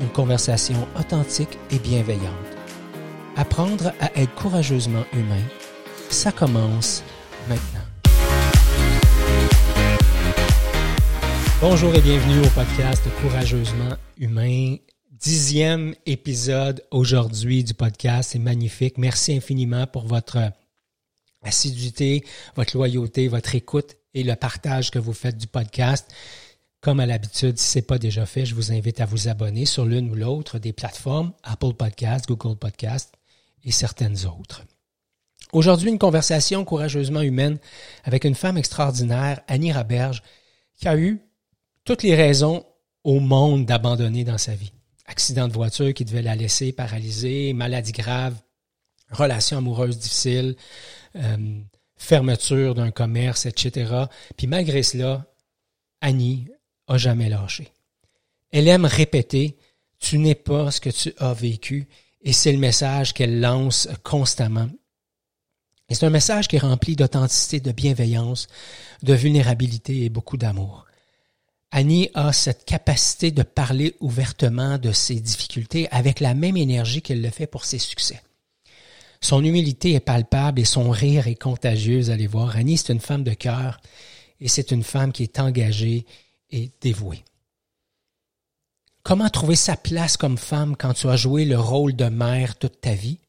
une conversation authentique et bienveillante. Apprendre à être courageusement humain, ça commence maintenant. Bonjour et bienvenue au podcast Courageusement humain. Dixième épisode aujourd'hui du podcast. C'est magnifique. Merci infiniment pour votre assiduité, votre loyauté, votre écoute et le partage que vous faites du podcast. Comme à l'habitude, si ce n'est pas déjà fait, je vous invite à vous abonner sur l'une ou l'autre des plateformes Apple Podcast, Google Podcast et certaines autres. Aujourd'hui, une conversation courageusement humaine avec une femme extraordinaire, Annie Raberge, qui a eu toutes les raisons au monde d'abandonner dans sa vie. Accident de voiture qui devait la laisser paralysée, maladie grave, relation amoureuse difficile, euh, fermeture d'un commerce, etc. Puis malgré cela, Annie a jamais lâché. Elle aime répéter Tu n'es pas ce que tu as vécu et c'est le message qu'elle lance constamment. Et c'est un message qui est rempli d'authenticité, de bienveillance, de vulnérabilité et beaucoup d'amour. Annie a cette capacité de parler ouvertement de ses difficultés avec la même énergie qu'elle le fait pour ses succès. Son humilité est palpable et son rire est contagieux, allez voir. Annie, c'est une femme de cœur et c'est une femme qui est engagée et dévouée. Comment trouver sa place comme femme quand tu as joué le rôle de mère toute ta vie?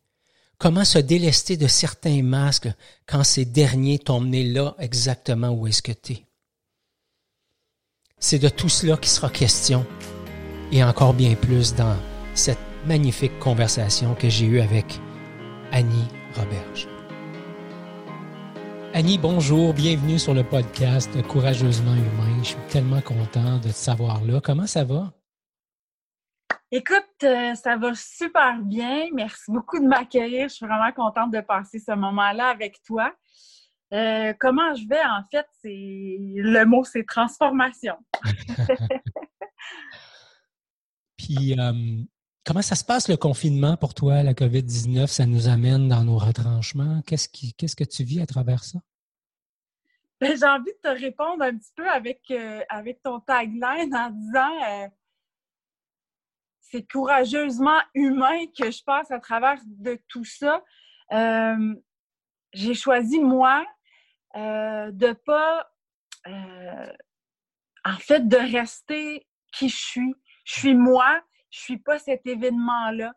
Comment se délester de certains masques quand ces derniers t'ont mené là exactement où est-ce que tu es? C'est de tout cela qui sera question et encore bien plus dans cette magnifique conversation que j'ai eue avec Annie Roberge. Annie, bonjour, bienvenue sur le podcast Courageusement Humain. Je suis tellement content de te savoir là. Comment ça va? Écoute, euh, ça va super bien. Merci beaucoup de m'accueillir. Je suis vraiment contente de passer ce moment-là avec toi. Euh, comment je vais, en fait, c'est le mot, c'est transformation. Puis, euh, Comment ça se passe le confinement pour toi, la COVID-19? Ça nous amène dans nos retranchements. Qu'est-ce, qui, qu'est-ce que tu vis à travers ça? Ben, j'ai envie de te répondre un petit peu avec, euh, avec ton tagline en disant euh, c'est courageusement humain que je passe à travers de tout ça. Euh, j'ai choisi, moi, de pas, en fait, de rester qui je suis. Je suis moi, je suis pas cet événement-là.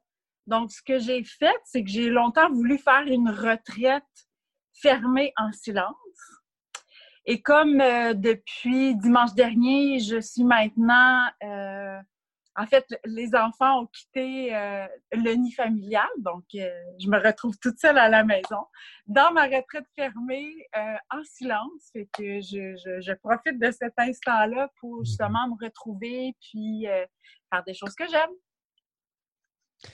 Donc, ce que j'ai fait, c'est que j'ai longtemps voulu faire une retraite fermée en silence. Et comme euh, depuis dimanche dernier, je suis maintenant euh, en fait, les enfants ont quitté euh, le nid familial, donc euh, je me retrouve toute seule à la maison, dans ma retraite fermée, euh, en silence. Fait que je, profite de cet instant-là pour mhm. justement me retrouver puis faire des choses que j'aime.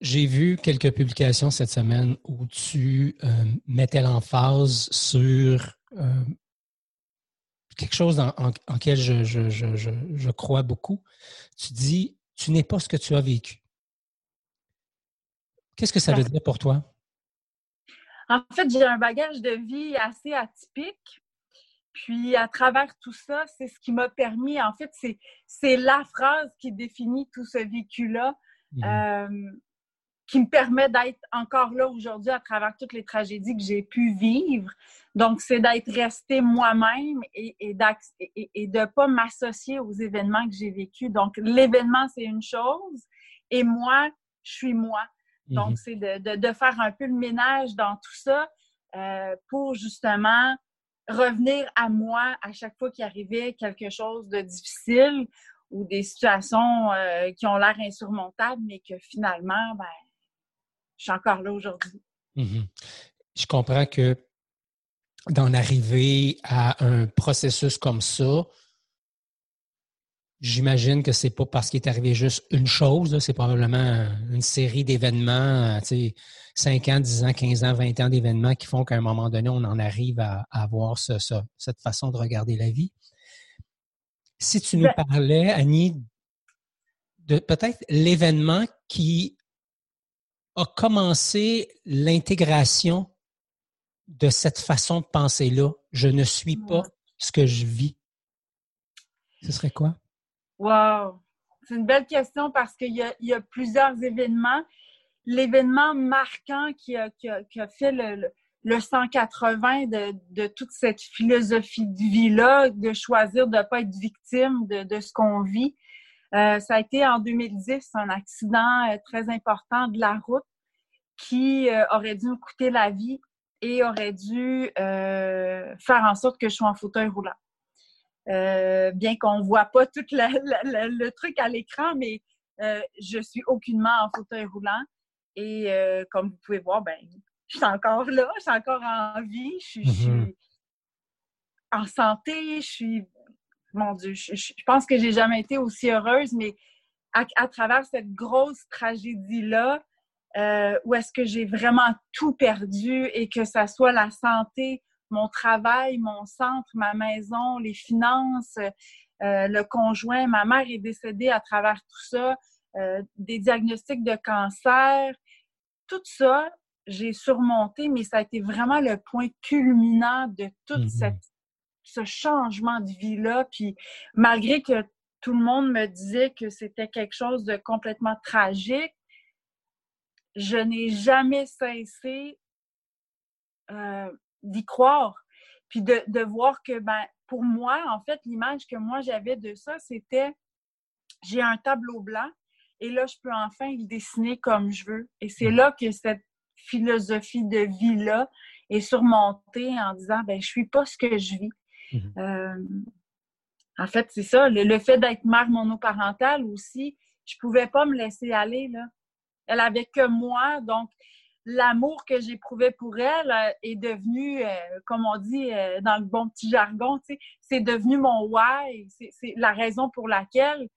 J'ai vu quelques publications cette semaine où tu mettais l'emphase sur quelque chose en, en, quel je, je, je, je, crois beaucoup. Tu dis, tu n'es pas ce que tu as vécu. Qu'est-ce que ça veut dire pour toi? En fait, j'ai un bagage de vie assez atypique. Puis, à travers tout ça, c'est ce qui m'a permis, en fait, c'est la phrase qui définit tout ce vécu-là. Mmh euh, qui me permet d'être encore là aujourd'hui à travers toutes les tragédies que j'ai pu vivre. Donc, c'est d'être resté moi-même et, et, et, de ne pas m'associer aux événements que j'ai vécus. Donc, l'événement, c'est une chose et moi, je suis moi. Donc, mhm. c'est de, de, faire un peu le ménage dans tout ça euh, pour justement revenir à moi à chaque fois qu'il arrivait quelque chose de difficile ou des situations euh, qui ont l'air insurmontables, mais que finalement, ben, je suis encore là aujourd'hui. Mhm. Je comprends que d'en arriver à un processus comme ça, j'imagine que c'est pas parce qu'il est arrivé juste une chose, c'est probablement une série d'événements, tu sais, 5 ans, 10 ans, 15 ans, 20 ans d'événements qui font qu'à un moment donné, on en arrive à, avoir cette façon de regarder la vie. Si tu nous ben parlais, Annie, de peut-être l'événement qui a commencé l'intégration de cette façon de penser-là. Je ne suis pas ce que je vis. Ce serait quoi? Wow! C'est une belle question parce qu'il y, a plusieurs événements. L'événement marquant qui a, fait le, 180 de, toute cette philosophie de vie-là, de choisir de ne pas être victime de, ce qu'on vit, euh, ça a été en 2010 un accident euh, très important de la route qui euh, aurait dû me coûter la vie et aurait dû faire en sorte que je sois en fauteuil roulant. bien qu'on ne voit pas tout le truc à l'écran, mais je suis aucunement en fauteuil roulant. Et comme vous pouvez voir, ben, je suis encore là, je suis encore en vie, je suis, mm-hmm. en santé, je suis mon Dieu, je, pense que j'ai jamais été aussi heureuse, mais à, travers cette grosse tragédie-là, euh, où est-ce que j'ai vraiment tout perdu et que ça soit la santé, mon travail, mon centre, ma maison, les finances, euh, le conjoint, ma mère est décédée à travers tout ça, euh, des diagnostics de cancer, tout ça, j'ai surmonté, mais ça a été vraiment le point culminant de toute mm-hmm. cette ce changement de vie-là. Puis malgré que tout le monde me disait que c'était quelque chose de complètement tragique, je n'ai jamais cessé euh, d'y croire. Puis de, voir que, ben, pour moi, en fait, l'image que moi j'avais de ça, c'était j'ai un tableau blanc et là, je peux enfin le dessiner comme je veux. Et c'est mmh. là que cette philosophie de vie-là est surmontée en disant, ben, je suis pas ce que je vis. Mhm. Euh, en fait, c'est ça. Le, fait d'être mère monoparentale aussi, je pouvais pas me laisser aller. Là. Elle avait que moi, donc l'amour que j'éprouvais pour elle euh, est devenu, euh, comme on dit dans le bon petit jargon, c'est devenu mon why. C'est la raison pour laquelle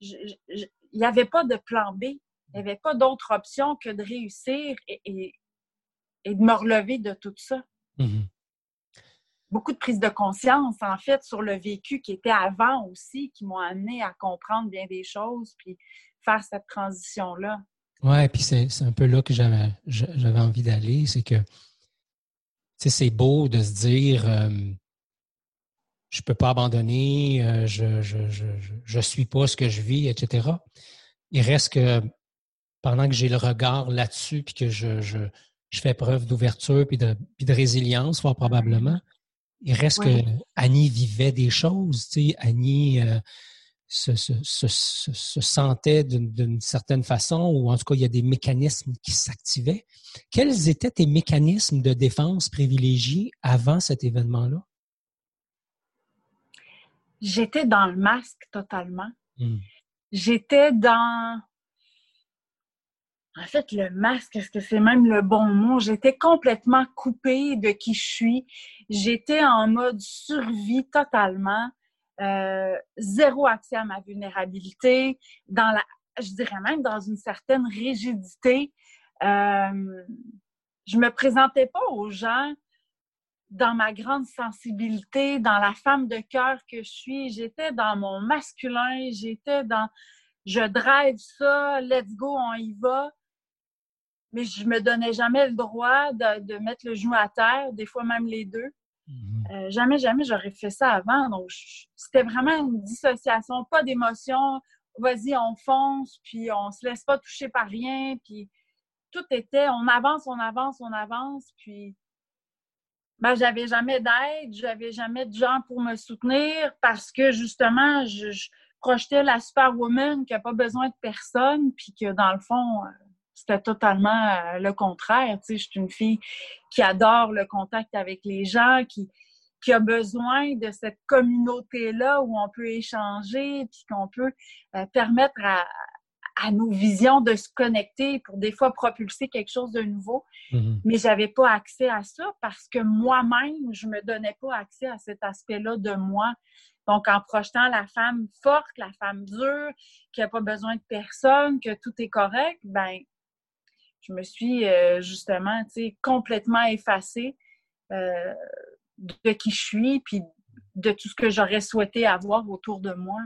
il n'y avait pas de plan B. Il n'y avait pas d'autre option que de réussir et, de me relever de tout ça. Mhm beaucoup de prise de conscience, en fait, sur le vécu qui était avant aussi, qui m'ont amené à comprendre bien des choses, puis faire cette transition-là. Oui, puis c'est un peu là que j'avais envie d'aller, c'est que c'est beau de se dire euh, je ne peux pas abandonner, euh, je ne suis pas ce que je vis, etc. Il reste que pendant que j'ai le regard là-dessus, puis que je, fais preuve d'ouverture puis de, puis de résilience, fort probablement, il reste que Annie vivait des choses, tu sais, Annie euh, se, sentait d'une certaine façon, ou en tout cas, il y a des mécanismes qui s'activaient. Quels étaient tes mécanismes de défense privilégiés avant cet événement-là? J'étais dans le masque totalement. Hmm. J'étais dans en fait, le masque, est-ce que c'est même le bon mot? J'étais complètement coupée de qui je suis. J'étais en mode survie totalement. Euh, zéro accès à ma vulnérabilité, dans la, je dirais même dans une certaine rigidité. Euh, je me présentais pas aux gens dans ma grande sensibilité, dans la femme de cœur que je suis. J'étais dans mon masculin, j'étais dans je drive ça, let's go, on y va mais je me donnais jamais le droit de, mettre le genou à terre, des fois même les deux. Mhm. Euh, jamais, jamais j'aurais fait ça avant. Donc, c'était vraiment une dissociation, pas d'émotion. Vas-y, on fonce, puis on se laisse pas toucher par rien, puis tout était, on avance, on avance, on avance, puis ben, j'avais jamais d'aide, j'avais jamais de gens pour me soutenir parce que justement, je, je projetais la superwoman qui n'a pas besoin de personne, puis que dans le fond, euh, c'était totalement euh, le contraire. Tu sais, je suis une fille qui adore le contact avec les gens, qui, qui a besoin de cette communauté-là où on peut échanger, puis qu'on peut euh, permettre à, à, nos visions de se connecter pour des fois propulser quelque chose de nouveau. Mm-hmm. Mais j'avais pas accès à ça parce que moi-même, je me donnais pas accès à cet aspect-là de moi. Donc, en projetant la femme forte, la femme dure, qui n'a pas besoin de personne, que tout est correct, ben, je me suis euh, justement, tu sais, complètement effacée euh, de qui je suis, puis de tout ce que j'aurais souhaité avoir autour de moi.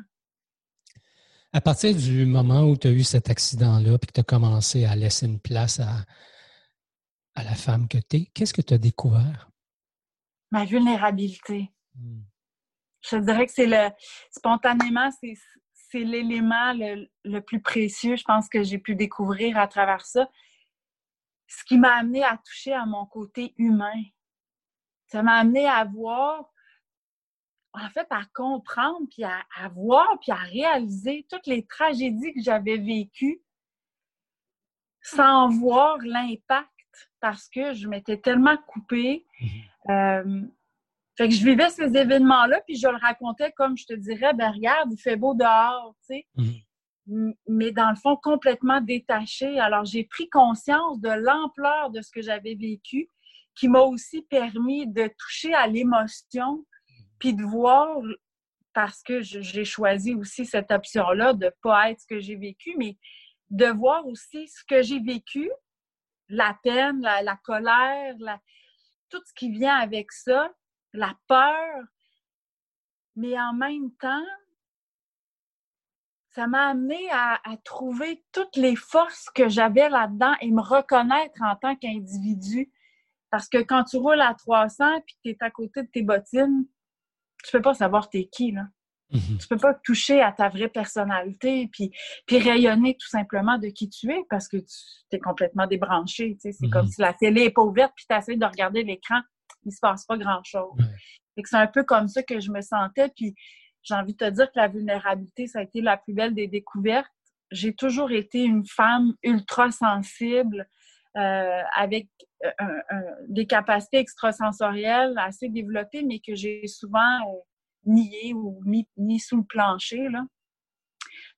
À partir du moment où tu as eu cet accident-là, puis que tu as commencé à laisser une place à, à la femme que tu es, qu'est-ce que tu as découvert? Ma vulnérabilité. Hmm. Je dirais que c'est le spontanément, c'est l'élément le, le, plus précieux, je pense, que j'ai pu découvrir à travers ça. Ce qui m'a amené à toucher à mon côté humain. Ça m'a amené à voir en fait, à comprendre, puis à, voir, puis à réaliser toutes les tragédies que j'avais vécues sans voir l'impact parce que je m'étais tellement coupée. Mhm. Euh, fait que je vivais ces événements-là, puis je le racontais comme je te dirais, ben regarde, il fait beau dehors, tu sais. Mhm. Mais dans le fond, complètement détaché. Alors, j'ai pris conscience de l'ampleur de ce que j'avais vécu, qui m'a aussi permis de toucher à l'émotion, puis de voir, parce que j'ai choisi aussi cette option-là de ne pas être ce que j'ai vécu, mais de voir aussi ce que j'ai vécu, la peine, la, colère, tout ce qui vient avec ça, la peur. Mais en même temps, ça m'a amené à, à, trouver toutes les forces que j'avais là-dedans et me reconnaître en tant qu'individu. Parce que quand tu roules à 300 et que tu es à côté de tes bottines, tu peux pas savoir t'es qui, là. Mm-hmm. Tu peux pas toucher à ta vraie personnalité puis, puis rayonner tout simplement de qui tu es parce que tu es complètement débranché. C'est comme mm-hmm. si la télé est pas ouverte puis tu essaies de regarder l'écran, il se passe pas grand-chose. C'est un peu comme ça que je me sentais. Puis j'ai envie de te dire que la vulnérabilité, ça a été la plus belle des découvertes. J'ai toujours été une femme ultra sensible, euh, avec euh, des capacités extrasensorielles assez développées, mais que j'ai souvent euh, niées ou mis, sous le plancher. Là.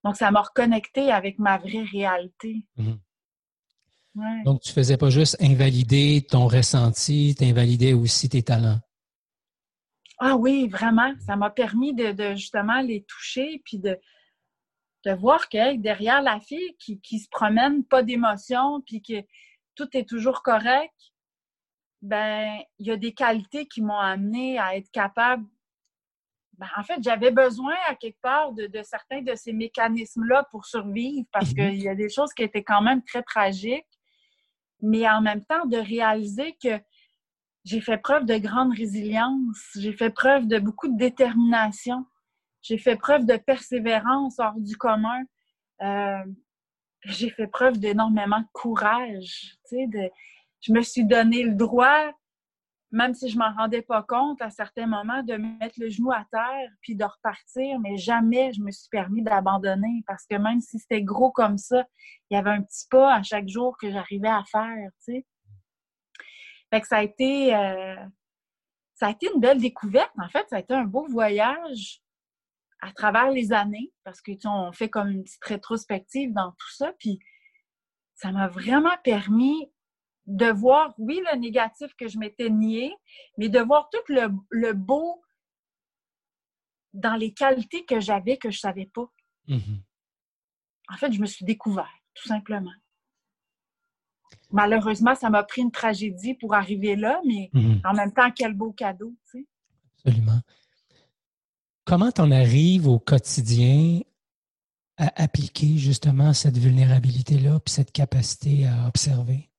Donc, ça m'a reconnecté avec ma vraie réalité. Mhm. Donc, tu faisais pas juste invalider ton ressenti, tu invalidais aussi tes talents. Ah oui, vraiment. Ça m'a permis de, justement les toucher puis de, de voir que derrière la fille qui, qui se promène, pas d'émotion, puis que tout est toujours correct, ben il y a des qualités qui m'ont amené à être capable. Ben, en fait, j'avais besoin à quelque part de, certains de ces mécanismes-là pour survivre parce mhm. qu'il y a des choses qui étaient quand même très tragiques, mais en même temps de réaliser que j'ai fait preuve de grande résilience, j'ai fait preuve de beaucoup de détermination, j'ai fait preuve de persévérance hors du commun. Euh, j'ai fait preuve d'énormément de courage. De, je me suis donné le droit, même si je m'en rendais pas compte à certains moments, de mettre le genou à terre puis de repartir, mais jamais je me suis permis d'abandonner parce que même si c'était gros comme ça, il y avait un petit pas à chaque jour que j'arrivais à faire. Fait que ça a été. Euh, ça a été une belle découverte. En fait, ça a été un beau voyage à travers les années, parce que tu on fait comme une petite rétrospective dans tout ça, puis ça m'a vraiment permis de voir, oui, le négatif que je m'étais nié, mais de voir tout le, beau dans les qualités que j'avais que je ne savais pas. Mm-hmm. En fait, je me suis découvert, tout simplement. Malheureusement, ça m'a pris une tragédie pour arriver là, mais mm-hmm. en même temps, quel beau cadeau, tu sais. Absolument. Comment on arrives au quotidien à appliquer justement cette vulnérabilité-là, puis cette capacité à observer?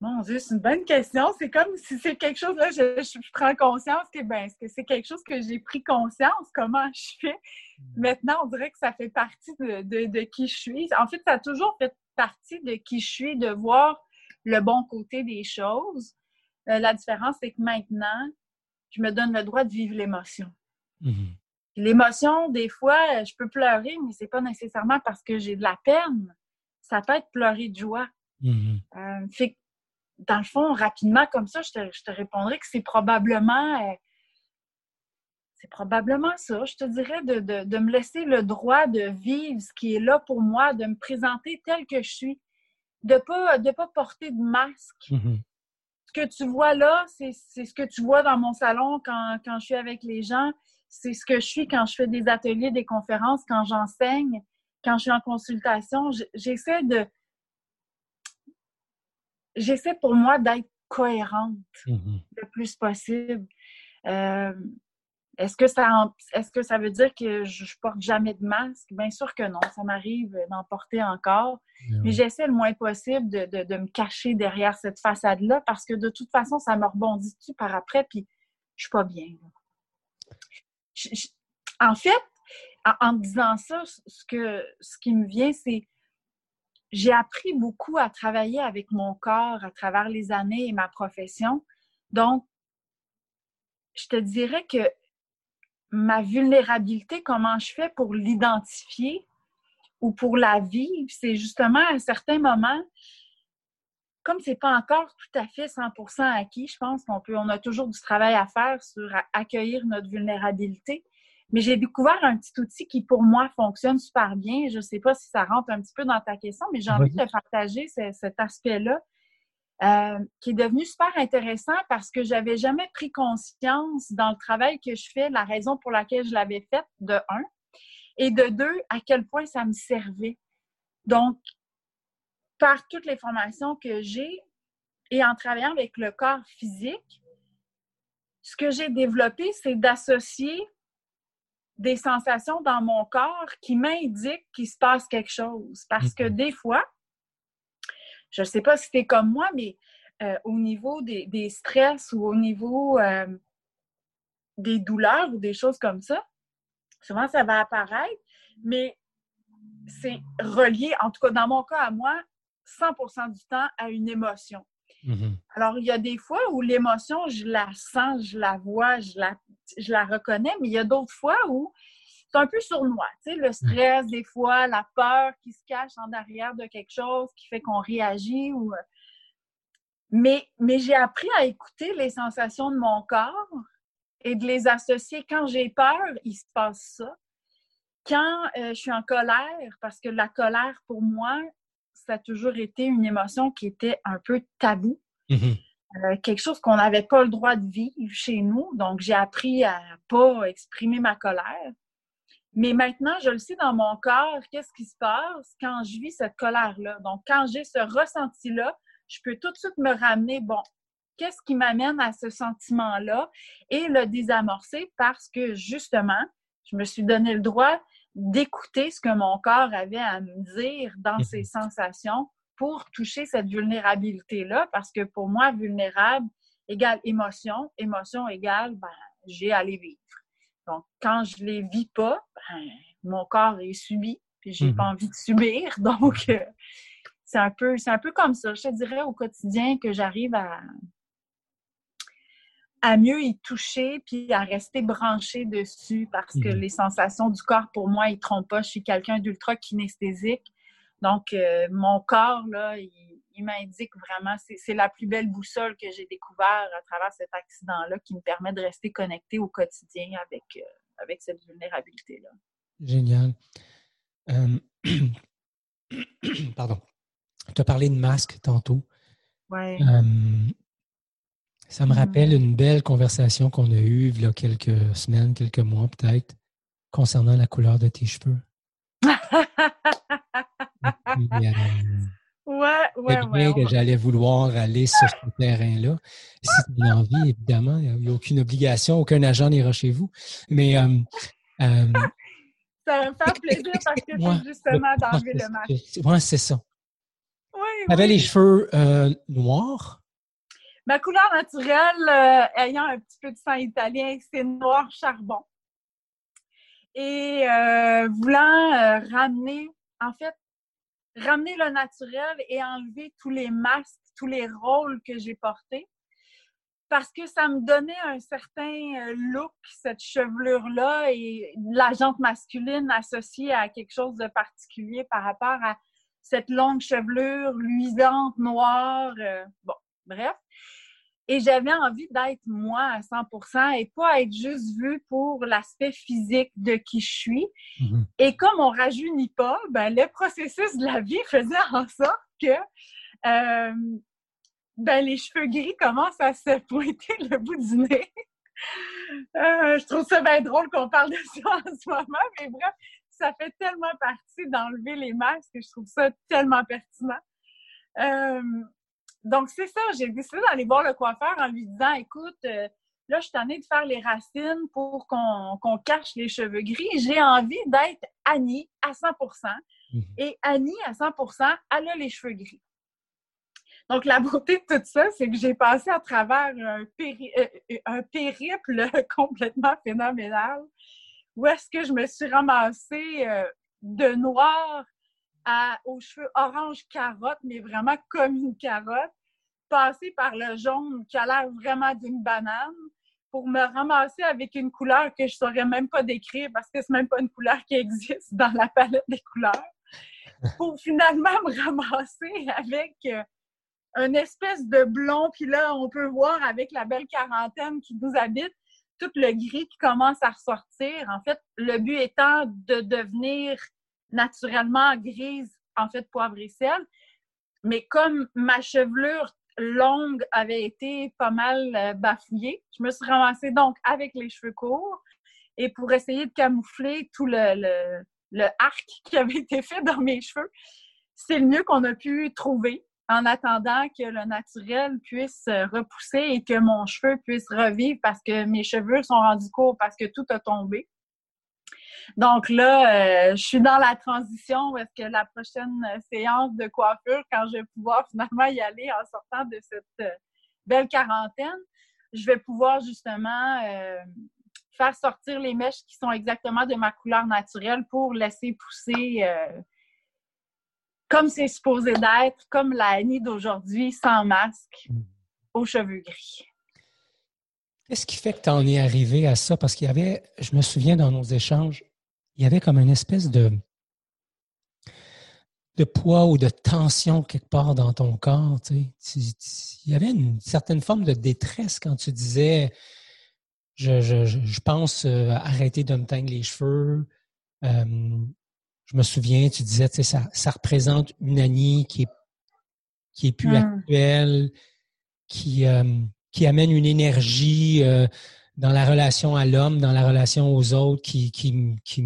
Mon Dieu, c'est une bonne question. C'est comme si c'est quelque chose, là, je, prends conscience que, ben, que c'est quelque chose que j'ai pris conscience, comment je fais? Hmm. Maintenant, on dirait que ça fait partie de, de, qui je suis. En fait, ça a toujours fait partie de qui je suis, de voir le bon côté des choses. Euh, la différence, c'est que maintenant, je me donne le droit de vivre l'émotion. Mhm. L'émotion, des fois, je peux pleurer, mais c'est pas nécessairement parce que j'ai de la peine. Ça peut être pleurer de joie. Mhm. Euh, fait dans le fond, rapidement comme ça, je te, répondrai que c'est probablement euh, c'est probablement ça. Je te dirais de, me laisser le droit de vivre ce qui est là pour moi, de me présenter tel que je suis, de ne pas, de pas porter de masque. Mhm que tu vois là, c'est ce que tu vois dans mon salon quand, quand je suis avec les gens. C'est ce que je suis quand je fais des ateliers, des conférences, quand j'enseigne, quand je suis en consultation. J'essaie de. J'essaie pour moi d'être cohérente mm-hmm. le plus possible. Euh, est-ce que ça est-ce que ça veut dire que je, porte jamais de masque? Bien sûr que non. Ça m'arrive d'en porter encore. Mais j'essaie le moins possible de, me cacher derrière cette façade-là parce que de toute façon, ça me rebondit dessus par après, puis je suis pas bien. en fait, en, disant ça, ce, que, ce qui me vient, c'est j'ai appris beaucoup à travailler avec mon corps à travers les années et ma profession. Donc, je te dirais que ma vulnérabilité, comment je fais pour l'identifier ou pour la vivre, c'est justement à certains moments, comme c'est pas encore tout à fait 100% acquis, je pense qu'on peut, on a toujours du travail à faire sur accueillir notre vulnérabilité. Mais j'ai découvert un petit outil qui, pour moi, fonctionne super bien. Je ne sais pas si ça rentre un petit peu dans ta question, mais j'ai envie de partager cet aspect-là. Euh, qui est devenu super intéressant parce que j'avais jamais pris conscience dans le travail que je fais, la raison pour laquelle je l'avais faite, de un, et de deux, à quel point ça me servait. Donc, par toutes les formations que j'ai et en travaillant avec le corps physique, ce que j'ai développé, c'est d'associer des sensations dans mon corps qui m'indiquent qu'il se passe quelque chose. Parce que mm-hmm. des fois, je ne sais pas si tu es comme moi, mais euh, au niveau des, stress ou au niveau euh, des douleurs ou des choses comme ça, souvent ça va apparaître, mais c'est relié, en tout cas dans mon cas à moi, 100% du temps à une émotion. Mm-hmm. Alors, il y a des fois où l'émotion, je la sens, je la vois, je la, je la reconnais, mais il y a d'autres fois où c'est un peu sournois. Tu sais, le stress, des fois, la peur qui se cache en arrière de quelque chose qui fait qu'on réagit. Ou... Euh, mais, mais j'ai appris à écouter les sensations de mon corps et de les associer. Quand j'ai peur, il se passe ça. Quand euh, je suis en colère, parce que la colère, pour moi, ça a toujours été une émotion qui était un peu tabou. Mm-hmm. Euh, quelque chose qu'on n'avait pas le droit de vivre chez nous. Donc, j'ai appris à pas exprimer ma colère. Mais maintenant, je le sais dans mon corps, qu'est-ce qui se passe quand je vis cette colère-là? Donc, quand j'ai ce ressenti-là, je peux tout de suite me ramener, bon, qu'est-ce qui m'amène à ce sentiment-là et le désamorcer parce que justement, je me suis donné le droit d'écouter ce que mon corps avait à me dire dans ses mhm. sensations pour toucher cette vulnérabilité-là parce que pour moi, vulnérable égale émotion, émotion égale, ben, j'ai à les vivre. Donc, quand je les vis pas, ben, mon corps est subi, puis j'ai pas mhm. envie de subir. Donc, euh, c'est un peu, c'est un peu comme ça. Je te dirais au quotidien que j'arrive à, à mieux y toucher puis à rester branché dessus parce que mhm. les sensations du corps, pour moi, ils trompent pas. Je suis quelqu'un d'ultra kinesthésique. Donc, euh, mon corps, là, il, il m'indique vraiment, c'est la plus belle boussole que j'ai découvert à travers cet accident-là qui me permet de rester connecté au quotidien avec, euh, avec cette vulnérabilité-là. Génial. Euh, pardon. Tu as parlé de masque tantôt. Oui. Euh, ça me rappelle une belle conversation qu'on a eue il y a quelques semaines, quelques mois peut-être, concernant la couleur de tes cheveux. Ouais, ouais, ouais. que j'allais vouloir aller sur ce terrain-là. Si tu as envie, évidemment, il n'y a aucune obligation, aucun agent n'ira chez vous. Mais. Euh, euh, ça va me faire plaisir parce que c'est justement d'enlever le masque. Oui, c'est ça. Oui. Tu avais les cheveux euh, noirs? Ma couleur naturelle, ayant un petit peu de sang italien, c'est noir charbon. Et voulant ramener, en fait, ramener le naturel et enlever tous les masques, tous les rôles que j'ai portés. Parce que ça me donnait un certain euh, look, cette chevelure-là, et la jante masculine associée à quelque chose de particulier par rapport à cette longue chevelure luisante, noire. Euh, bon, bref. Et j'avais envie d'être moi à 100% et pas être juste vue pour l'aspect physique de qui je suis. Mm-hmm. Et comme on rajeunit pas, ben, le processus de la vie faisait en sorte que euh, ben, les cheveux gris commencent à se pointer le bout du nez. Euh, je trouve ça bien drôle qu'on parle de ça en ce moment, mais bref, ça fait tellement partie d'enlever les masques que je trouve ça tellement pertinent. Euh, donc, c'est ça, j'ai décidé d'aller voir le coiffeur en lui disant Écoute, euh, là, je suis tannée de faire les racines pour qu'on cache les cheveux gris. J'ai envie d'être Annie à 100 mhm. Et Annie, à 100 elle a les cheveux gris. Donc, la beauté de tout ça, c'est que j'ai passé à travers un, euh, périple complètement phénoménal où est-ce que je me suis ramassée de noir aux cheveux orange carotte, mais vraiment comme une carotte, passer par le jaune qui a l'air vraiment d'une banane pour me ramasser avec une couleur que je ne saurais même pas décrire parce que c'est même pas une couleur qui existe dans la palette des couleurs. Pour finalement me ramasser avec euh, une espèce de blond, puis là, on peut voir avec la belle quarantaine qui nous habite, tout le gris qui commence à ressortir. En fait, le but étant de devenir naturellement grise, en fait, poivre et sel. Mais comme ma chevelure longue avait été pas mal euh, bafouillée, je me suis ramassée donc avec les cheveux courts et pour essayer de camoufler tout le, le, arc qui avait été fait dans mes cheveux, c'est le mieux qu'on a pu trouver en attendant que le naturel puisse euh, repousser et que mon cheveu puisse revivre parce que mes cheveux sont rendus courts parce que tout a tombé. Donc là, euh, je suis dans la transition. Est-ce que la prochaine séance de coiffure, quand je vais pouvoir finalement y aller en sortant de cette euh, belle quarantaine, je vais pouvoir justement euh, faire sortir les mèches qui sont exactement de ma couleur naturelle pour laisser pousser comme c'est supposé d'être, comme la Annie d'aujourd'hui, sans masque, aux cheveux gris. Qu'est-ce qui fait que tu en es arrivé à ça? Parce qu'il y avait, je me souviens dans nos échanges, il y avait comme une espèce de, de poids ou de tension quelque part dans ton corps. Tu sais. il y avait une certaine forme de détresse quand tu disais je, je, pense euh, arrêter de me teindre les cheveux. Euh, je me souviens, tu disais, tu sais, ça, ça représente une Annie qui est, qui est plus mmh. actuelle, qui, euh, qui amène une énergie dans la relation à l'homme, dans la relation aux autres, qui, qui, qui,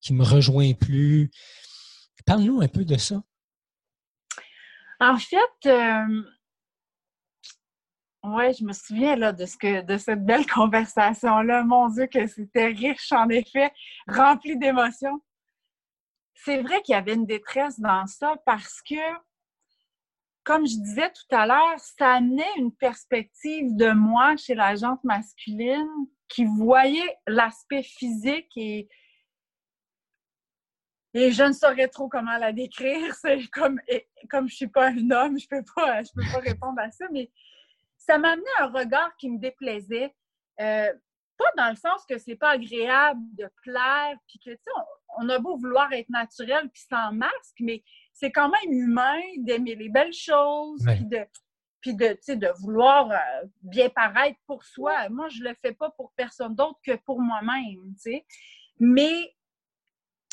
qui me rejoint plus. Parle-nous un peu de ça. En fait, euh, ouais, je me souviens là, de, ce que, de cette belle conversation-là. Mon Dieu, que c'était riche, en effet, rempli d'émotions. C'est vrai qu'il y avait une détresse dans ça parce que comme je disais tout à l'heure, ça amenait une perspective de moi chez la jante masculine qui voyait l'aspect physique et, je ne saurais trop comment la décrire. C'est comme, comme je ne suis pas un homme, je ne peux, pas, je peux pas répondre à ça, mais ça m'amenait un regard qui me déplaisait. Euh, pas dans le sens que c'est pas agréable de plaire, puis que, tu sais, on, on, a beau vouloir être naturel puis sans masque, mais c'est quand même humain d'aimer les belles choses, puis de, puis de, de vouloir euh, bien paraître pour soi. Moi, je le fais pas pour personne d'autre que pour moi-même, tu sais. Mais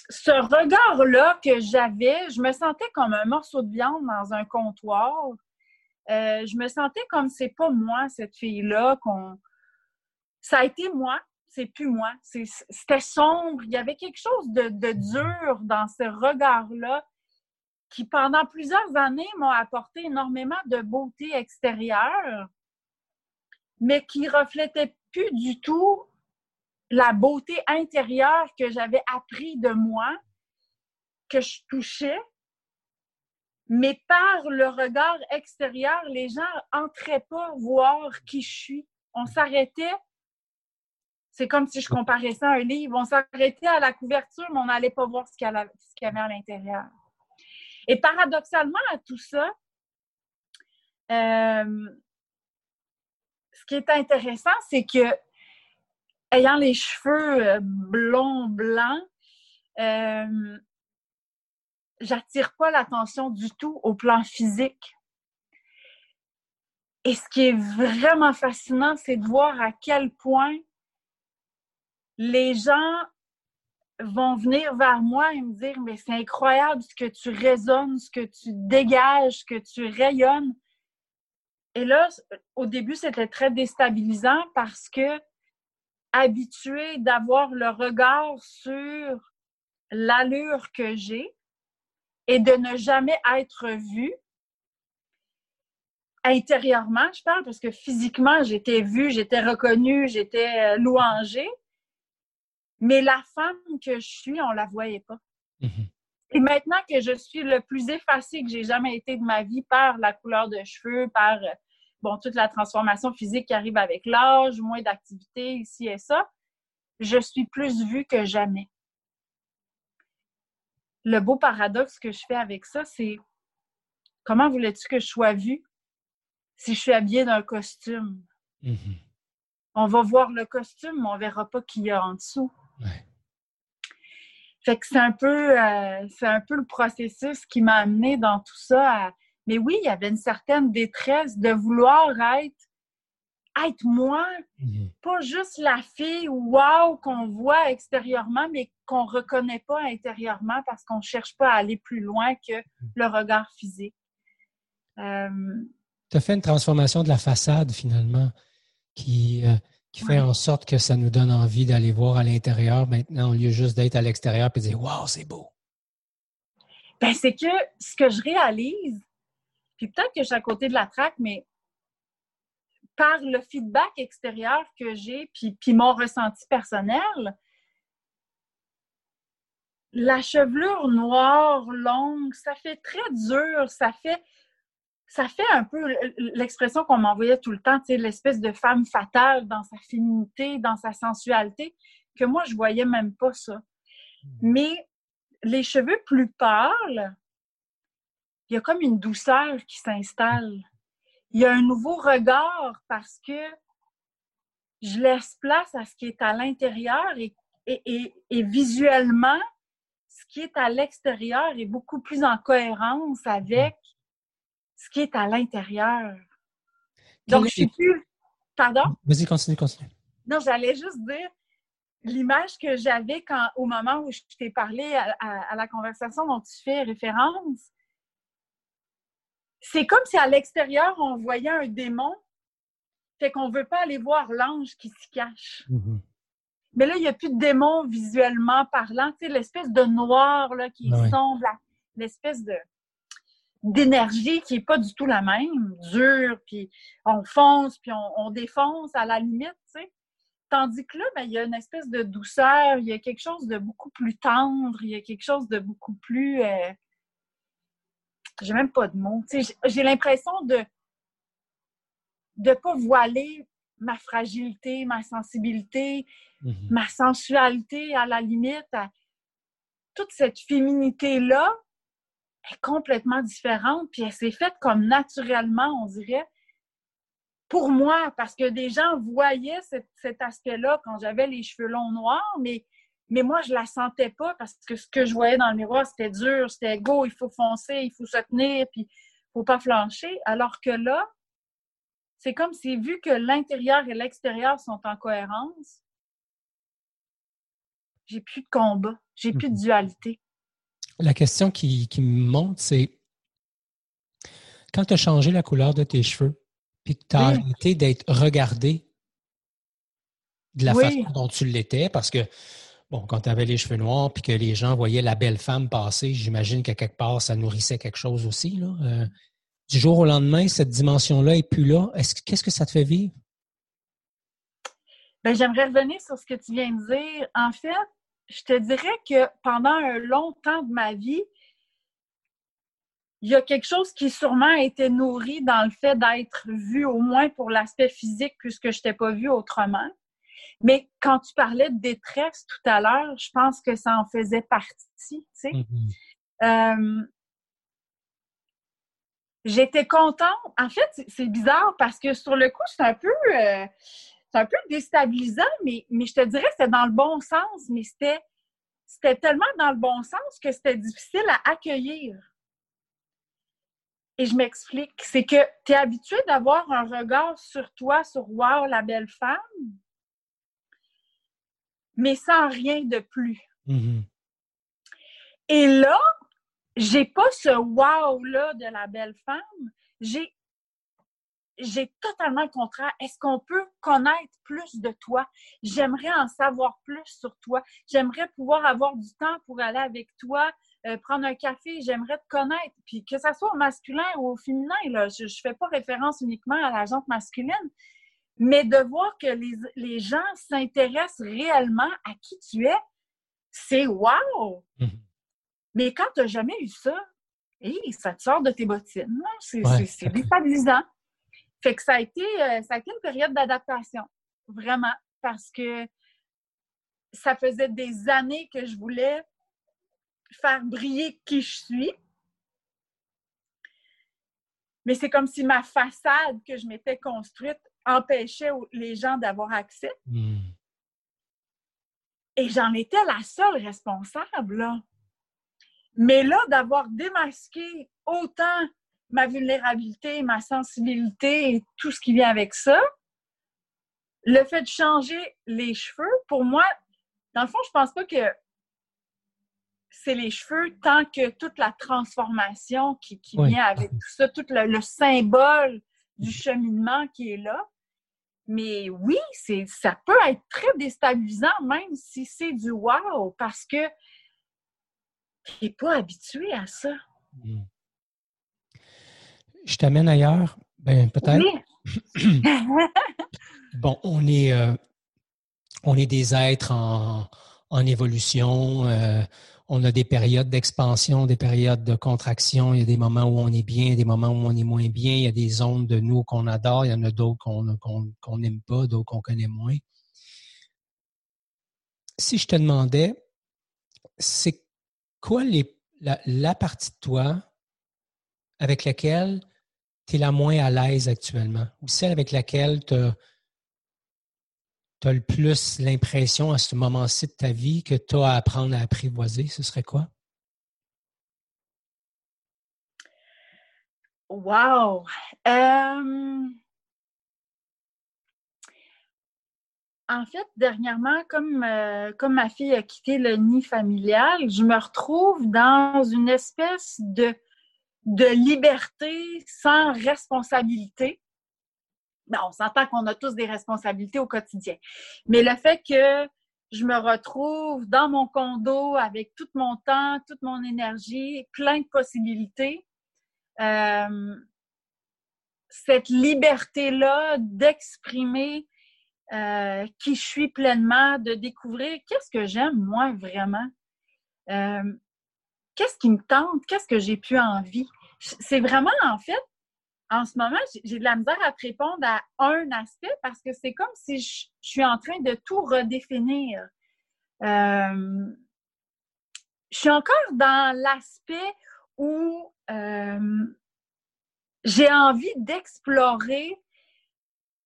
ce regard-là que j'avais, je me sentais comme un morceau de viande dans un comptoir. Euh, je me sentais comme c'est pas moi, cette fille-là, qu'on. Ça a été moi, c'est plus moi. C'était sombre. Il y avait quelque chose de, dur dans ce regard-là qui, pendant plusieurs années, m'ont apporté énormément de beauté extérieure, mais qui reflétait plus du tout la beauté intérieure que j'avais appris de moi, que je touchais. Mais par le regard extérieur, les gens entraient pas voir qui je suis. On s'arrêtait. C'est comme si je comparais ça à un livre. On s'arrêtait à la couverture, mais on n'allait pas voir ce qu'il y avait à l'intérieur. Et paradoxalement à tout ça, euh, ce qui est intéressant, c'est que ayant les cheveux euh, blonds, blancs, euh, j'attire pas l'attention du tout au plan physique. Et ce qui est vraiment fascinant, c'est de voir à quel point les gens vont venir vers moi et me dire Mais c'est incroyable ce que tu résonnes, ce que tu dégages, ce que tu rayonnes. Et là, au début, c'était très déstabilisant parce que habitué d'avoir le regard sur l'allure que j'ai et de ne jamais être vue, intérieurement, je parle, parce que physiquement, j'étais vue, j'étais reconnue, j'étais euh, louangée. Mais la femme que je suis, on la voyait pas. Mm-hmm. Et maintenant que je suis le plus effacée que j'ai jamais été de ma vie par la couleur de cheveux, par euh, bon, toute la transformation physique qui arrive avec l'âge, moins d'activité ici et ça, je suis plus vue que jamais. Le beau paradoxe que je fais avec ça, c'est comment voulais-tu que je sois vue si je suis habillée d'un costume? Mm-hmm. On va voir le costume, mais on ne verra pas qui y a en dessous. Fait que c'est un peu euh, c'est un peu le processus qui m'a amené dans tout ça. Mais oui, il y avait une certaine détresse de vouloir être être moi, mm-hmm. pas juste la fille wow qu'on voit extérieurement, mais qu'on reconnaît pas intérieurement parce qu'on cherche pas à aller plus loin que le regard physique. Euh, tu as fait une transformation de la façade finalement qui, euh, qui fait en sorte que ça nous donne envie d'aller voir à l'intérieur maintenant au lieu juste d'être à l'extérieur et de dire Waouh, c'est beau. Ben, c'est que ce que je réalise, puis peut-être que je suis à côté de la traque, mais par le feedback extérieur que j'ai, puis, puis mon ressenti personnel, la chevelure noire, longue, ça fait très dur, ça fait ça fait un peu l'expression qu'on m'envoyait tout le temps, l'espèce de femme fatale dans sa féminité, dans sa sensualité, que moi, je voyais même pas ça. Mmh. Mais les cheveux plus pâles, il y a comme une douceur qui s'installe. Il y a un nouveau regard parce que je laisse place à ce qui est à l'intérieur et, et, et, visuellement, ce qui est à l'extérieur est beaucoup plus en cohérence avec ce qui est à l'intérieur. Donc, je suis plus. Pardon? Vas-y, continue, continue. Non, j'allais juste dire l'image que j'avais quand au moment où je t'ai parlé à, la conversation dont tu fais référence. C'est comme si à l'extérieur, on voyait un démon, fait qu'on ne veut pas aller voir l'ange qui s'y cache. Mm-hmm. Mais là, il n'y a plus de démon visuellement parlant, tu sais, l'espèce de noir là, qui sombre, l'espèce de d'énergie qui n'est pas du tout la même, dure, puis on fonce, puis on, défonce à la limite, tu sais. Tandis que là, ben, il y a une espèce de douceur, il y a quelque chose de beaucoup plus tendre, il y a quelque chose de beaucoup plus... Euh... J'ai même pas de mots. J'ai l'impression de ne pas voiler ma fragilité, ma sensibilité, mm-hmm. ma sensualité à la limite, toute cette féminité-là est complètement différente, puis elle s'est faite comme naturellement, on dirait, pour moi, parce que des gens voyaient cet, aspect-là quand j'avais les cheveux longs noirs, mais, mais moi, je la sentais pas parce que ce que je voyais dans le miroir, c'était dur, c'était go, il faut foncer, il faut se tenir, puis il faut pas flancher. Alors que là, c'est comme si, vu que l'intérieur et l'extérieur sont en cohérence, j'ai plus de combat, j'ai plus de mhm. dualité la question qui, me monte, c'est quand tu as changé la couleur de tes cheveux, puis que tu as arrêté d'être regardé de la façon dont tu l'étais, parce que, bon, quand tu avais les cheveux noirs, puis que les gens voyaient la belle femme passer, j'imagine qu'à quelque part, ça nourrissait quelque chose aussi. Là. Euh, du jour au lendemain, cette dimension-là n'est plus là. Qu'est-ce que ça te fait vivre? Ben, j'aimerais revenir sur ce que tu viens de dire. En fait, je te dirais que pendant un long temps de ma vie, il y a quelque chose qui sûrement a été nourri dans le fait d'être vue, au moins pour l'aspect physique, puisque je t'ai pas vue autrement. Mais quand tu parlais de détresse tout à l'heure, je pense que ça en faisait partie, tu sais. Mm-hmm. Euh, j'étais contente. En fait, c'est bizarre parce que sur le coup, c'est un peu... Euh, c'est un peu déstabilisant, mais, mais je te dirais que c'était dans le bon sens, mais c'était, c'était tellement dans le bon sens que c'était difficile à accueillir. Et je m'explique, c'est que tu es habitué d'avoir un regard sur toi, sur Wow, la belle femme, mais sans rien de plus. Mm-hmm. Et là, j'ai pas ce wow-là de la belle femme, j'ai j'ai totalement le contraire. Est-ce qu'on peut connaître plus de toi? J'aimerais en savoir plus sur toi. J'aimerais pouvoir avoir du temps pour aller avec toi, euh, prendre un café. J'aimerais te connaître. Puis que ça soit au masculin ou au féminin, là, je ne fais pas référence uniquement à la jante masculine, mais de voir que les, les gens s'intéressent réellement à qui tu es, c'est wow! Mm-hmm. Mais quand tu n'as jamais eu ça, ça te sort de tes bottines. C'est déstabilisant. Fait que ça a été, euh, ça a été une période d'adaptation, vraiment, parce que ça faisait des années que je voulais faire briller qui je suis. Mais c'est comme si ma façade que je m'étais construite empêchait les gens d'avoir accès. Hmm. Et j'en étais la seule responsable. Là. Mais là, d'avoir démasqué autant ma vulnérabilité, ma sensibilité et tout ce qui vient avec ça, le fait de changer les cheveux, pour moi, dans le fond, je pense pas que c'est les cheveux tant que toute la transformation qui, vient avec tout ça, tout le, symbole du cheminement qui est là. Mais oui, c'est, ça peut être très déstabilisant, même si c'est du wow, parce que n'es pas habitué à ça. Hmm. Je t'amène ailleurs? Ben, peut-être. bon, on est, euh, on est des êtres en, évolution. Euh, on a des périodes d'expansion, des périodes de contraction. Il y a des moments où on est bien, des moments où on est moins bien. Il y a des zones de nous qu'on adore. Il y en a d'autres qu'on n'aime pas, d'autres qu'on connaît moins. Si je te demandais, c'est quoi les, la, la, partie de toi avec laquelle tu es la moins à l'aise actuellement ou celle avec laquelle tu as, le plus l'impression à ce moment-ci de ta vie que tu as à apprendre à apprivoiser, ce serait quoi? Wow! En fait, dernièrement, comme, euh, comme ma fille a quitté le nid familial, je me retrouve dans une espèce de de liberté sans responsabilité. Ben, on s'entend qu'on a tous des responsabilités au quotidien. Mais le fait que je me retrouve dans mon condo avec tout mon temps, toute mon énergie, plein de possibilités, euh, cette liberté-là d'exprimer euh, qui je suis pleinement, de découvrir qu'est-ce que j'aime moi vraiment, euh, qu'est-ce qui me tente, qu'est-ce que j'ai plus envie c'est vraiment, en fait, en ce moment, j'ai de la misère à répondre à un aspect parce que c'est comme si je, suis en train de tout redéfinir. Euh, je suis encore dans l'aspect où euh, j'ai envie d'explorer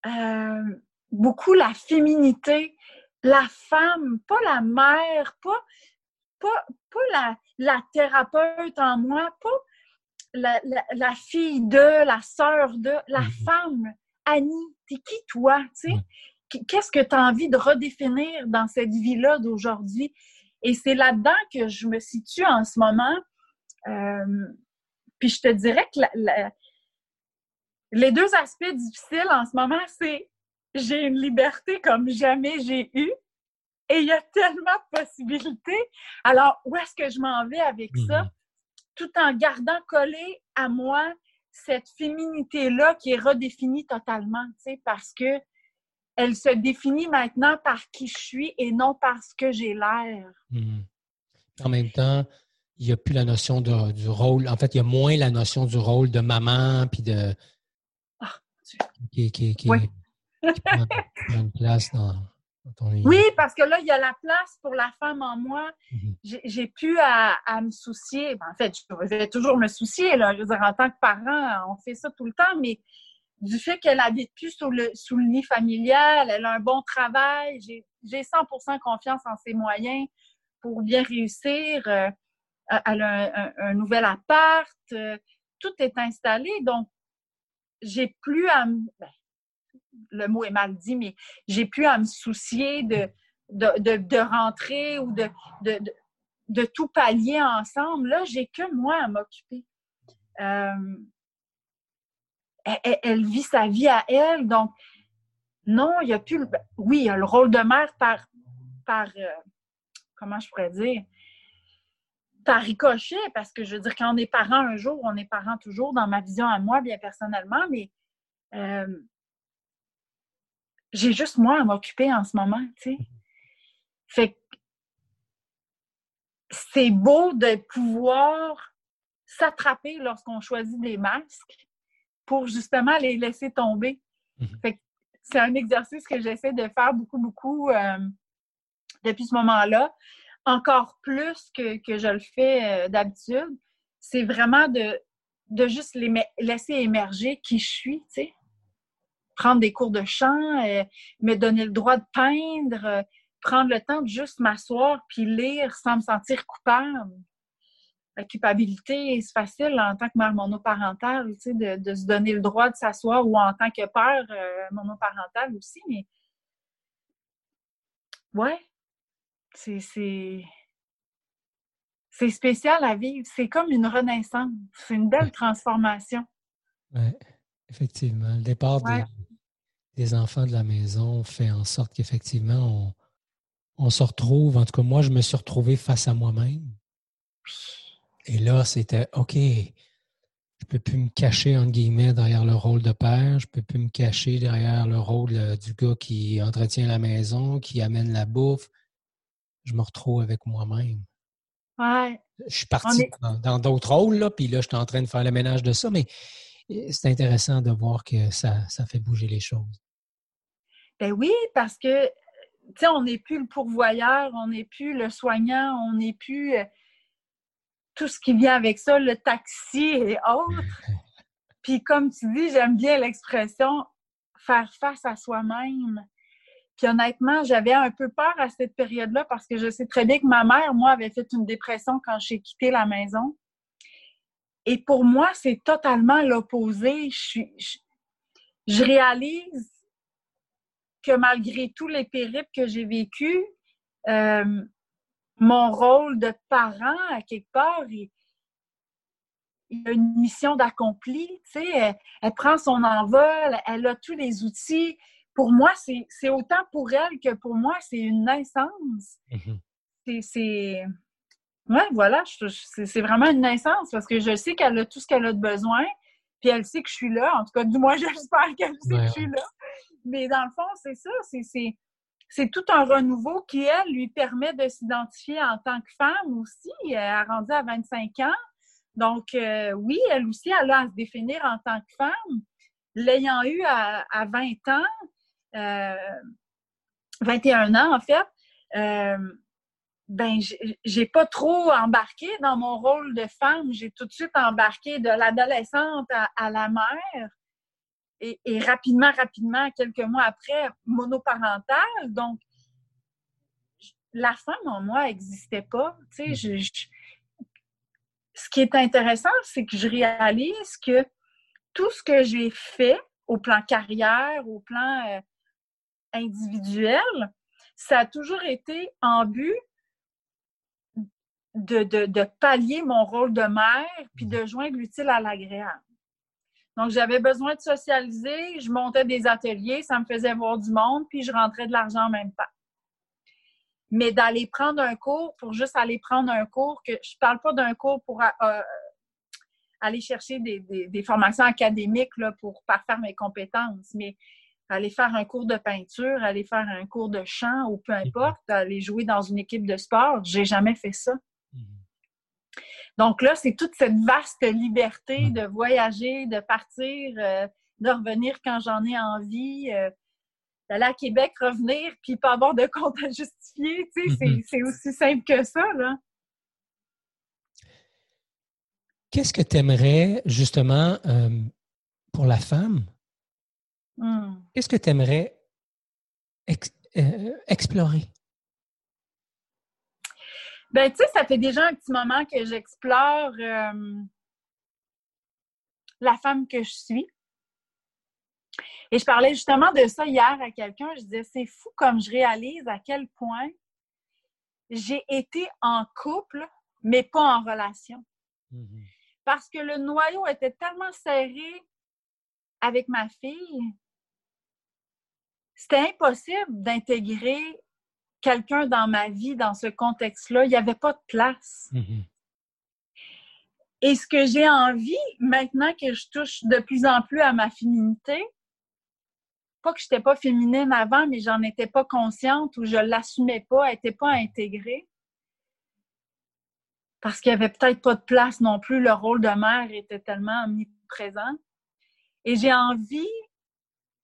euh, beaucoup la féminité, la femme, pas la mère, pas la, la thérapeute en moi, pas la, fille de, la sœur de, la mhm. femme. Annie, t'es qui toi? Qu'est-ce que tu as envie de redéfinir dans cette vie-là d'aujourd'hui? Et c'est là-dedans que je me situe en ce moment. Euh, puis je te dirais que les deux aspects difficiles en ce moment, c'est j'ai une liberté comme jamais j'ai eu et il y a tellement de possibilités. Alors, où est-ce que je m'en vais avec ça? Tout en gardant collé à moi cette féminité-là qui est redéfinie totalement, tu sais, parce que elle se définit maintenant par qui je suis et non par ce que j'ai l'air. Mhm. En même temps, il n'y a plus la notion du rôle. En fait, il y a moins la notion du rôle de maman puis de. Ah, qui, qui, qui, oui. prend, une place dans, oui, parce que là, il y a la place pour la femme en moi. Mhm. J'ai pu à, me soucier. Ben, en fait, je vais toujours me soucier. Là. Je veux dire, en tant que parent, on fait ça tout le temps, mais du fait qu'elle habite plus sous le, sous le nid familial, elle a un bon travail, j'ai 100% confiance en ses moyens pour bien réussir. Euh, elle a un, nouvel appart, euh, tout est installé, donc j'ai plus à me... Ben, le mot est mal dit, mais j'ai pu à me soucier de, de, rentrer ou de, de, tout pallier ensemble. Là, j'ai que moi à m'occuper. Euh, elle, vit sa vie à elle. Donc, non, il n'y a plus. Oui, il y a le rôle de mère par. par euh, comment je pourrais dire? Par ricochet, parce que je veux dire, quand on est parent un jour, on est parent toujours, dans ma vision à moi, bien personnellement, mais euh, j'ai juste moi à m'occuper en ce moment, tu sais. Fait que c'est beau de pouvoir s'attraper lorsqu'on choisit des masques pour justement les laisser tomber. Mhm. c'est un exercice que j'essaie de faire beaucoup, beaucoup euh, depuis ce moment-là. Encore plus que, je le fais euh, d'habitude, c'est vraiment de, de juste les laisser émerger qui je suis, tu sais. Prendre des cours de chant, euh, me donner le droit de peindre, prendre le temps de juste m'asseoir puis lire sans me sentir coupable. La culpabilité, c'est facile en tant que mère monoparentale, tu sais, de, se donner le droit de s'asseoir ou en tant que père euh, monoparental aussi, mais ouais, c'est c'est spécial à vivre. C'est comme une renaissance. C'est une belle transformation. Oui, effectivement. Le départ des, enfants de la maison fait en sorte qu'effectivement, on, on se retrouve, en tout cas, moi, je me suis retrouvé face à moi-même. Et là, c'était OK. Je peux plus me cacher, entre guillemets, derrière le rôle de père. Je peux plus me cacher derrière le rôle euh, du gars qui entretient la maison, qui amène la bouffe. Je me retrouve avec moi-même. Ouais. Je suis parti dans d'autres rôles, là, puis là, je suis en train de faire le ménage de ça, mais euh, c'est intéressant de voir que ça, ça fait bouger les choses. Ben oui, parce que sais, on n'est plus le pourvoyeur, on n'est plus le soignant, on n'est plus euh, tout ce qui vient avec ça, le taxi et autres. Puis comme tu dis, j'aime bien l'expression faire face à soi-même. Puis honnêtement, j'avais un peu peur à cette période-là parce que je sais très bien que ma mère, moi, avait fait une dépression quand j'ai quitté la maison. Et pour moi, c'est totalement l'opposé. Je, je réalise que malgré tous les périples que j'ai vécus, euh, mon rôle de parent, à quelque part, il, a une mission d'accompli. Tu sais, elle, prend son envol, elle a tous les outils. Pour moi, c'est autant pour elle que pour moi, c'est une naissance. Mm-hmm. C'est. Ouais, voilà, c'est vraiment une naissance parce que je sais qu'elle a tout ce qu'elle a de besoin, puis elle sait que je suis là. En tout cas, du moins, j'espère qu'elle sait que je suis là. Mais dans le fond, c'est ça, c'est tout un renouveau qui, elle, lui permet de s'identifier en tant que femme aussi. Elle a rendu à 25 ans. Donc, euh, oui, elle aussi, elle a à se définir en tant que femme. L'ayant eu à, 20 ans, 21 euh, ans en fait, euh, ben, j'ai pas trop embarqué dans mon rôle de femme. J'ai tout de suite embarqué de l'adolescente à, la mère et, rapidement, rapidement, quelques mois après, monoparentale. Donc, la femme en moi n'existait pas. Tu sais, ce qui est intéressant, c'est que je réalise que tout ce que j'ai fait au plan carrière, au plan euh, individuel, ça a toujours été en but de, de, de, pallier mon rôle de mère puis de joindre l'utile à l'agréable. Donc, j'avais besoin de socialiser, je montais des ateliers, ça me faisait voir du monde, puis je rentrais de l'argent en même temps. Mais d'aller prendre un cours pour juste aller prendre un cours, que je parle pas d'un cours pour euh, aller chercher des, formations académiques là, pour parfaire mes compétences, mais aller faire un cours de peinture, aller faire un cours de chant ou peu importe, aller jouer dans une équipe de sport, j'ai jamais fait ça. Donc là, c'est toute cette vaste liberté de voyager, de partir, euh, de revenir quand j'en ai envie, euh, d'aller à Québec, revenir, puis pas avoir de compte à justifier. Mm-hmm. c'est aussi simple que ça, là. Qu'est-ce que tu aimerais, justement, euh, pour la femme? Hmm. Qu'est-ce que tu aimerais explorer? Ben, tu sais, ça fait déjà un petit moment que j'explore euh, la femme que je suis. Et je parlais justement de ça hier à quelqu'un. Je disais, c'est fou comme je réalise à quel point j'ai été en couple, mais pas en relation. Mm-hmm. Parce que le noyau était tellement serré avec ma fille, c'était impossible d'intégrer quelqu'un dans ma vie dans ce contexte-là. Il n'y avait pas de place. Mm-hmm. Et ce que j'ai envie, maintenant que je touche de plus en plus à ma féminité, pas que je n'étais pas féminine avant, mais j'en étais pas consciente ou je l'assumais pas, elle n'était pas intégrée. Parce qu'il n'y avait peut-être pas de place non plus, le rôle de mère était tellement omniprésent. Et j'ai envie,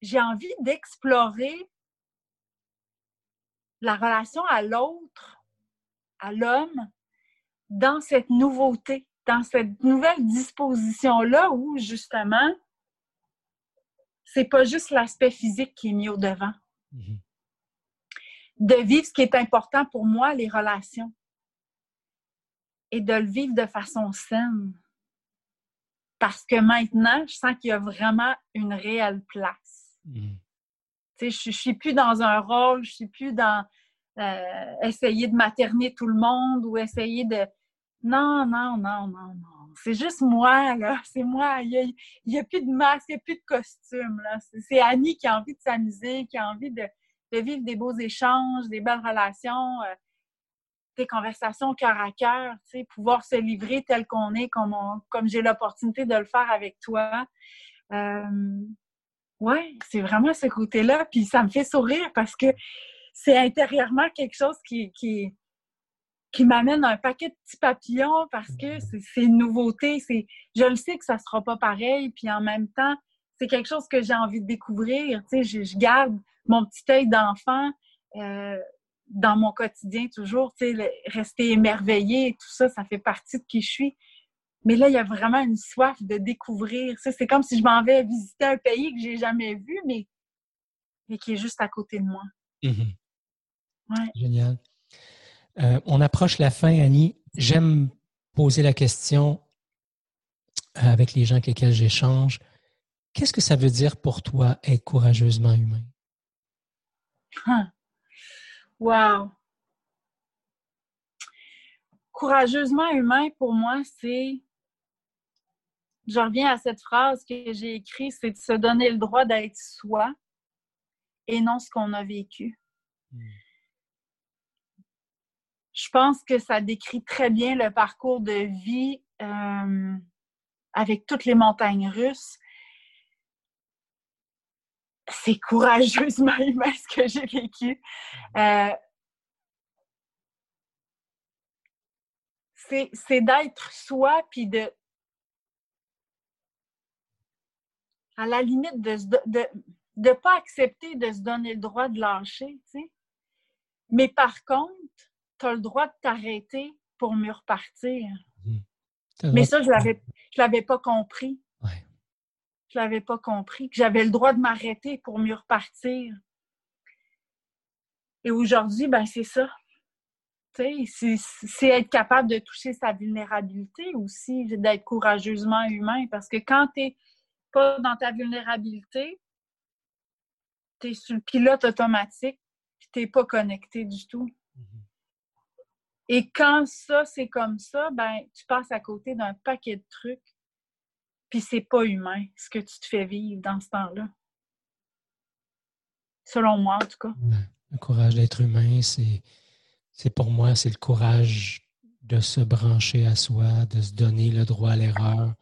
j'ai envie d'explorer la relation à l'autre, à l'homme, dans cette nouveauté, dans cette nouvelle disposition-là où, justement, c'est pas juste l'aspect physique qui est mis au devant. Mm-hmm. De vivre ce qui est important pour moi, les relations. Et de le vivre de façon saine. Parce que maintenant, je sens qu'il y a vraiment une réelle place. Mm-hmm. Je ne suis plus dans un rôle, je suis plus dans euh, essayer de materner tout le monde ou essayer de. Non, non, non, non, non c'est juste moi, là. C'est moi. Il n'y a, plus de masque, il n'y a plus de costume, là. C'est Annie qui a envie de s'amuser, qui a envie de, vivre des beaux échanges, des belles relations, euh, des conversations cœur à cœur, tu sais, pouvoir se livrer tel qu'on est, comme, comme j'ai l'opportunité de le faire avec toi. Euh, ouais, c'est vraiment ce côté-là. Puis ça me fait sourire parce que c'est intérieurement quelque chose qui, qui, qui m'amène un paquet de petits papillons parce que c'est une nouveauté. Je le sais que ça sera pas pareil, puis en même temps, c'est quelque chose que j'ai envie de découvrir. Tu sais, je, garde mon petit œil d'enfant euh, dans mon quotidien toujours. Tu sais, rester émerveillé, tout ça, ça fait partie de qui je suis. Mais là, il y a vraiment une soif de découvrir. c'est comme si je m'en vais visiter un pays que j'ai jamais vu, mais, mais qui est juste à côté de moi. Mm-hmm. Ouais. Génial. Euh, on approche la fin, Annie. J'aime poser la question avec les gens avec lesquels j'échange. Qu'est-ce que ça veut dire pour toi être courageusement humain? Wow! Courageusement humain, pour moi, c'est. Je reviens à cette phrase que j'ai écrite, c'est de se donner le droit d'être soi et non ce qu'on a vécu. Hmm je pense que ça décrit très bien le parcours de vie euh, avec toutes les montagnes russes. C'est courageusement humain ce que j'ai vécu. Euh, c'est d'être soi, puis de. À la limite de ne de, pas accepter de se donner le droit de lâcher, tu sais. Mais par contre, tu as le droit de t'arrêter pour mieux repartir. Mhm. Mais ça, je l'avais, l'avais pas compris. Ouais. Je l'avais pas compris, que j'avais le droit de m'arrêter pour mieux repartir. Et aujourd'hui, ben c'est ça. C'est être capable de toucher sa vulnérabilité aussi, d'être courageusement humain. Parce que quand tu pas dans ta vulnérabilité, tu es sur le pilote automatique, tu n'es pas connecté du tout. Et quand ça, c'est comme ça, ben, tu passes à côté d'un paquet de trucs, puis c'est pas humain ce que tu te fais vivre dans ce temps-là. Selon moi, en tout cas. Le courage d'être humain, c'est, c'est pour moi, c'est le courage de se brancher à soi, de se donner le droit à l'erreur,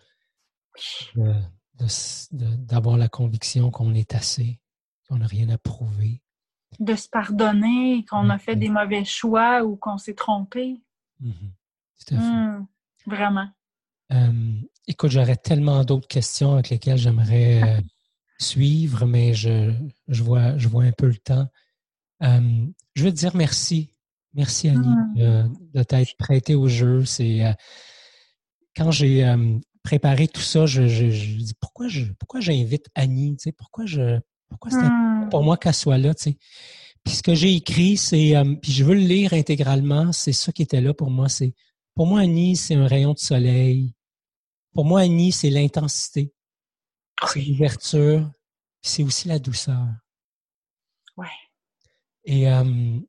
d'avoir la conviction qu'on est assez, qu'on n'a rien à prouver, de se pardonner, qu'on a fait des mauvais choix ou qu'on s'est trompé. Mm-hmm. Hmm, vraiment. Euh, écoute, j'aurais tellement d'autres questions avec lesquelles j'aimerais euh, suivre, mais je, je, vois, je vois un peu le temps. Euh, je veux te dire merci. Merci, Annie, hmm. de t'être prêtée au jeu. C'est quand j'ai préparé tout ça, je, je, dis pourquoi je pourquoi j'invite Annie, tu sais, pourquoi je pourquoi c'est hmm. pour moi qu'elle soit là, tu sais? Puis ce que j'ai écrit, c'est, euh, puis je veux le lire intégralement, c'est ça qui était là pour moi. C'est, pour moi, Annie, c'est un rayon de soleil. Pour moi, Annie, c'est l'intensité, c'est l'ouverture, c'est aussi la douceur. Ouais. Et, euh,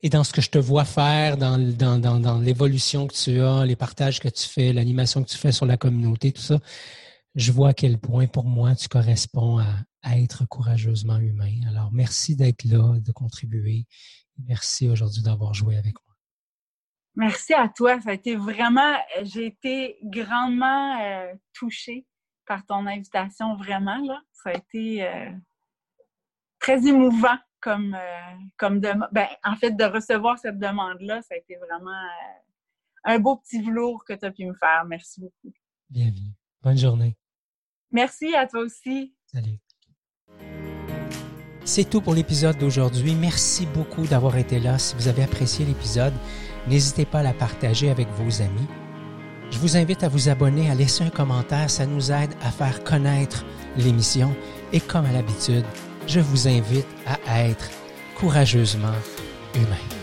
et dans ce que je te vois faire, dans, dans, l'évolution que tu as, les partages que tu fais, l'animation que tu fais sur la communauté, tout ça, je vois à quel point pour moi tu corresponds à, être courageusement humain. Alors, merci d'être là, de contribuer. Merci aujourd'hui d'avoir joué avec moi. Merci à toi. Ça a été vraiment, j'ai été grandement euh, touchée par ton invitation, vraiment. Là. Ça a été euh, très émouvant comme, euh, comme ben, en fait, de recevoir cette demande-là, ça a été vraiment un beau petit velours que tu as pu me faire. Merci beaucoup. Bienvenue. Bonne journée. Merci à toi aussi. Salut. C'est tout pour l'épisode d'aujourd'hui. Merci beaucoup d'avoir été là. Si vous avez apprécié l'épisode, n'hésitez pas à la partager avec vos amis. Je vous invite à vous abonner, à laisser un commentaire. Ça nous aide à faire connaître l'émission. Et comme à l'habitude, je vous invite à être courageusement humain.